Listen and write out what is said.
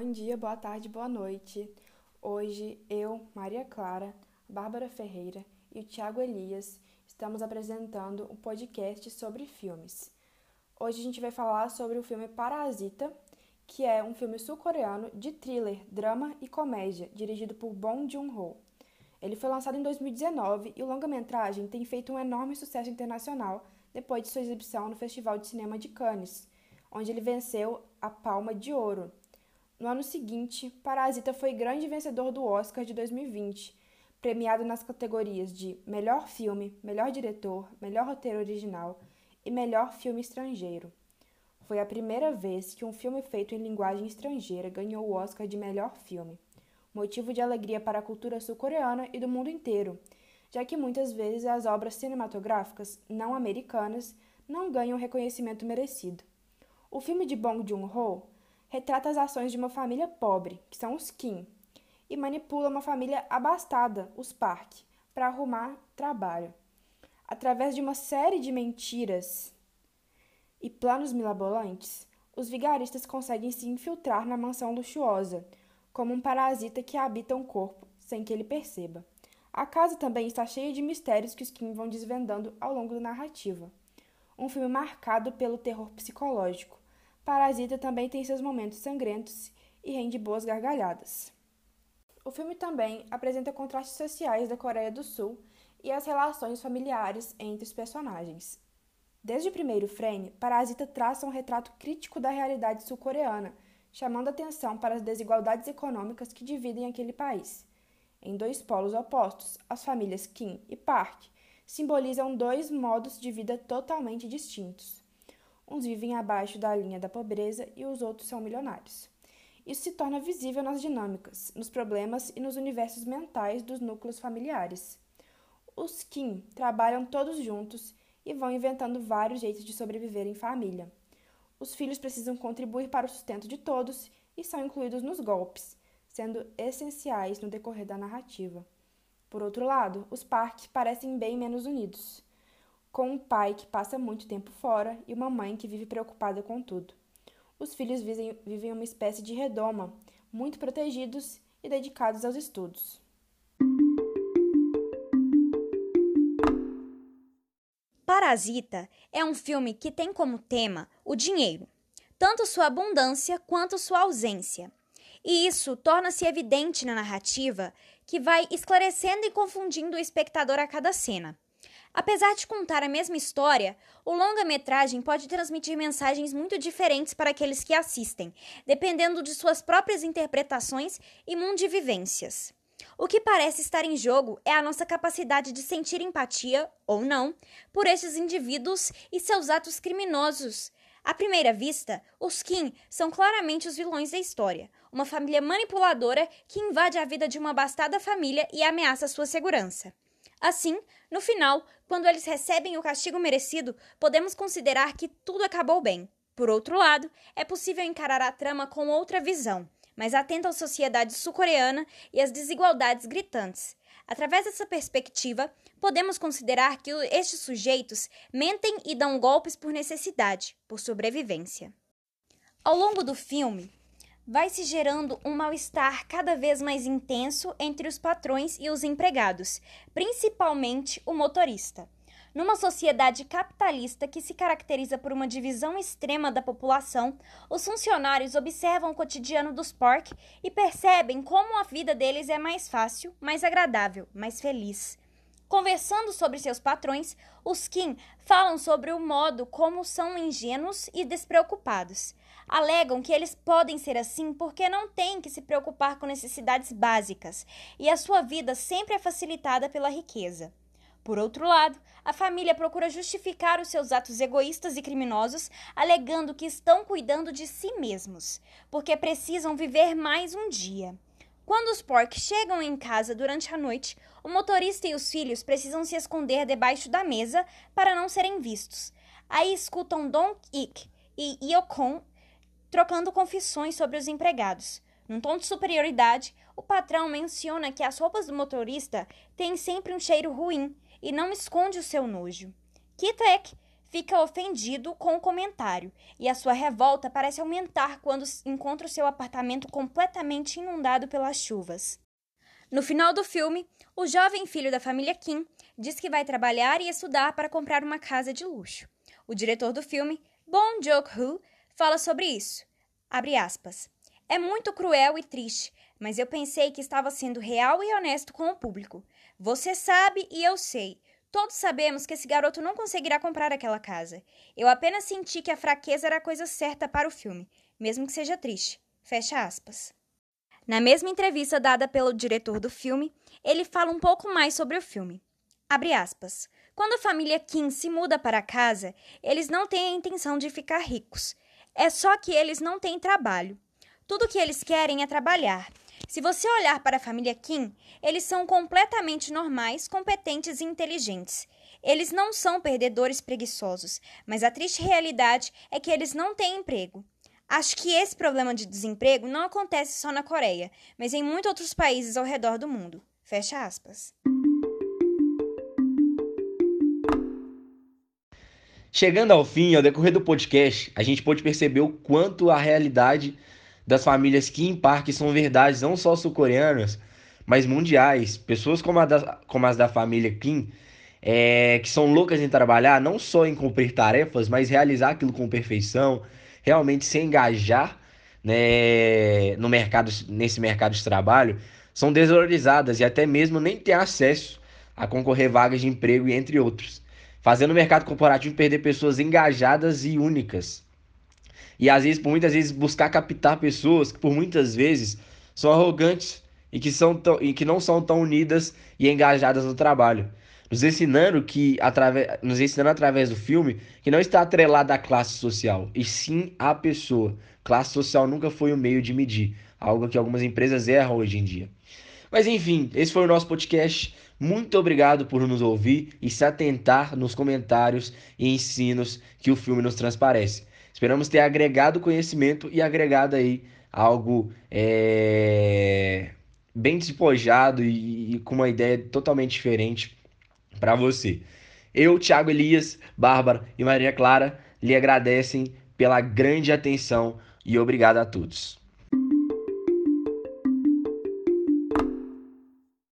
Bom dia, boa tarde, boa noite. Hoje eu, Maria Clara, Bárbara Ferreira e o Tiago Elias estamos apresentando um podcast sobre filmes. Hoje a gente vai falar sobre o filme Parasita, que é um filme sul-coreano de thriller, drama e comédia, dirigido por Bong Joon-ho. Ele foi lançado em 2019 e o longa-metragem tem feito um enorme sucesso internacional depois de sua exibição no Festival de Cinema de Cannes, onde ele venceu a Palma de Ouro. No ano seguinte, Parasita foi grande vencedor do Oscar de 2020, premiado nas categorias de Melhor Filme, Melhor Diretor, Melhor Roteiro Original e Melhor Filme Estrangeiro. Foi a primeira vez que um filme feito em linguagem estrangeira ganhou o Oscar de Melhor Filme motivo de alegria para a cultura sul-coreana e do mundo inteiro, já que muitas vezes as obras cinematográficas não americanas não ganham o reconhecimento merecido. O filme de Bong Joon-ho retrata as ações de uma família pobre, que são os Kim, e manipula uma família abastada, os Park, para arrumar trabalho. Através de uma série de mentiras e planos milabolantes, os vigaristas conseguem se infiltrar na mansão luxuosa, como um parasita que habita um corpo sem que ele perceba. A casa também está cheia de mistérios que os Kim vão desvendando ao longo da narrativa. Um filme marcado pelo terror psicológico. Parasita também tem seus momentos sangrentos e rende boas gargalhadas. O filme também apresenta contrastes sociais da Coreia do Sul e as relações familiares entre os personagens. Desde o primeiro frame, Parasita traça um retrato crítico da realidade sul-coreana chamando atenção para as desigualdades econômicas que dividem aquele país. Em dois polos opostos, as famílias Kim e Park simbolizam dois modos de vida totalmente distintos. Uns vivem abaixo da linha da pobreza e os outros são milionários. Isso se torna visível nas dinâmicas, nos problemas e nos universos mentais dos núcleos familiares. Os Kim trabalham todos juntos e vão inventando vários jeitos de sobreviver em família. Os filhos precisam contribuir para o sustento de todos e são incluídos nos golpes, sendo essenciais no decorrer da narrativa. Por outro lado, os Park parecem bem menos unidos, com um pai que passa muito tempo fora e uma mãe que vive preocupada com tudo. Os filhos vivem, uma espécie de redoma, muito protegidos e dedicados aos estudos. Parasita é um filme que tem como tema o dinheiro, tanto sua abundância quanto sua ausência. E isso torna-se evidente na narrativa, que vai esclarecendo e confundindo o espectador a cada cena. Apesar de contar a mesma história, o longa-metragem pode transmitir mensagens muito diferentes para aqueles que assistem, dependendo de suas próprias interpretações e mundivivências. O que parece estar em jogo é a nossa capacidade de sentir empatia, ou não, por estes indivíduos e seus atos criminosos. À primeira vista, os Kim são claramente os vilões da história, uma família manipuladora que invade a vida de uma abastada família e ameaça sua segurança. Assim, no final, quando eles recebem o castigo merecido, podemos considerar que tudo acabou bem. Por outro lado, é possível encarar a trama com outra visão mas atenta à sociedade sul-coreana e às desigualdades gritantes. Através dessa perspectiva, podemos considerar que estes sujeitos mentem e dão golpes por necessidade, por sobrevivência. Ao longo do filme, vai se gerando um mal-estar cada vez mais intenso entre os patrões e os empregados, principalmente o motorista. Numa sociedade capitalista que se caracteriza por uma divisão extrema da população, os funcionários observam o cotidiano dos Pork e percebem como a vida deles é mais fácil, mais agradável, mais feliz. Conversando sobre seus patrões, os Kim falam sobre o modo como são ingênuos e despreocupados. Alegam que eles podem ser assim porque não têm que se preocupar com necessidades básicas e a sua vida sempre é facilitada pela riqueza. Por outro lado, a família procura justificar os seus atos egoístas e criminosos, alegando que estão cuidando de si mesmos, porque precisam viver mais um dia. Quando os Pork chegam em casa durante a noite, o motorista e os filhos precisam se esconder debaixo da mesa para não serem vistos. Aí escutam Dong Ik e Yokon trocando confissões sobre os empregados. Num tom de superioridade, o patrão menciona que as roupas do motorista têm sempre um cheiro ruim e não esconde o seu nojo. Kitek fica ofendido com o comentário e a sua revolta parece aumentar quando encontra o seu apartamento completamente inundado pelas chuvas. No final do filme, o jovem filho da família Kim diz que vai trabalhar e estudar para comprar uma casa de luxo. O diretor do filme, Bong Joon-ho, fala sobre isso. Abre aspas. É muito cruel e triste, mas eu pensei que estava sendo real e honesto com o público. Você sabe e eu sei. Todos sabemos que esse garoto não conseguirá comprar aquela casa. Eu apenas senti que a fraqueza era a coisa certa para o filme, mesmo que seja triste. Fecha aspas. Na mesma entrevista dada pelo diretor do filme, ele fala um pouco mais sobre o filme. Abre aspas. Quando a família Kim se muda para casa, eles não têm a intenção de ficar ricos. É só que eles não têm trabalho. Tudo que eles querem é trabalhar. Se você olhar para a família Kim, eles são completamente normais, competentes e inteligentes. Eles não são perdedores preguiçosos, mas a triste realidade é que eles não têm emprego. Acho que esse problema de desemprego não acontece só na Coreia, mas em muitos outros países ao redor do mundo. Fecha aspas. Chegando ao fim, ao decorrer do podcast, a gente pôde perceber o quanto a realidade das famílias Kim Park são verdades não só sul-coreanas, mas mundiais. Pessoas como, da, como, as da família Kim, é, que são loucas em trabalhar, não só em cumprir tarefas, mas realizar aquilo com perfeição, realmente se engajar né, no mercado, nesse mercado de trabalho, são desvalorizadas e até mesmo nem têm acesso a concorrer vagas de emprego, entre outros. Fazendo o mercado corporativo perder pessoas engajadas e únicas e às vezes, por muitas vezes, buscar captar pessoas que por muitas vezes são arrogantes e que, são tão, e que não são tão unidas e engajadas no trabalho. Nos ensinando que através, nos ensinando através do filme que não está atrelado à classe social, e sim à pessoa. Classe social nunca foi o meio de medir, algo que algumas empresas erram hoje em dia. Mas enfim, esse foi o nosso podcast. Muito obrigado por nos ouvir e se atentar nos comentários e ensinos que o filme nos transparece. Esperamos ter agregado conhecimento e agregado aí algo é, bem despojado e, e com uma ideia totalmente diferente para você. Eu, Thiago Elias, Bárbara e Maria Clara lhe agradecem pela grande atenção e obrigado a todos.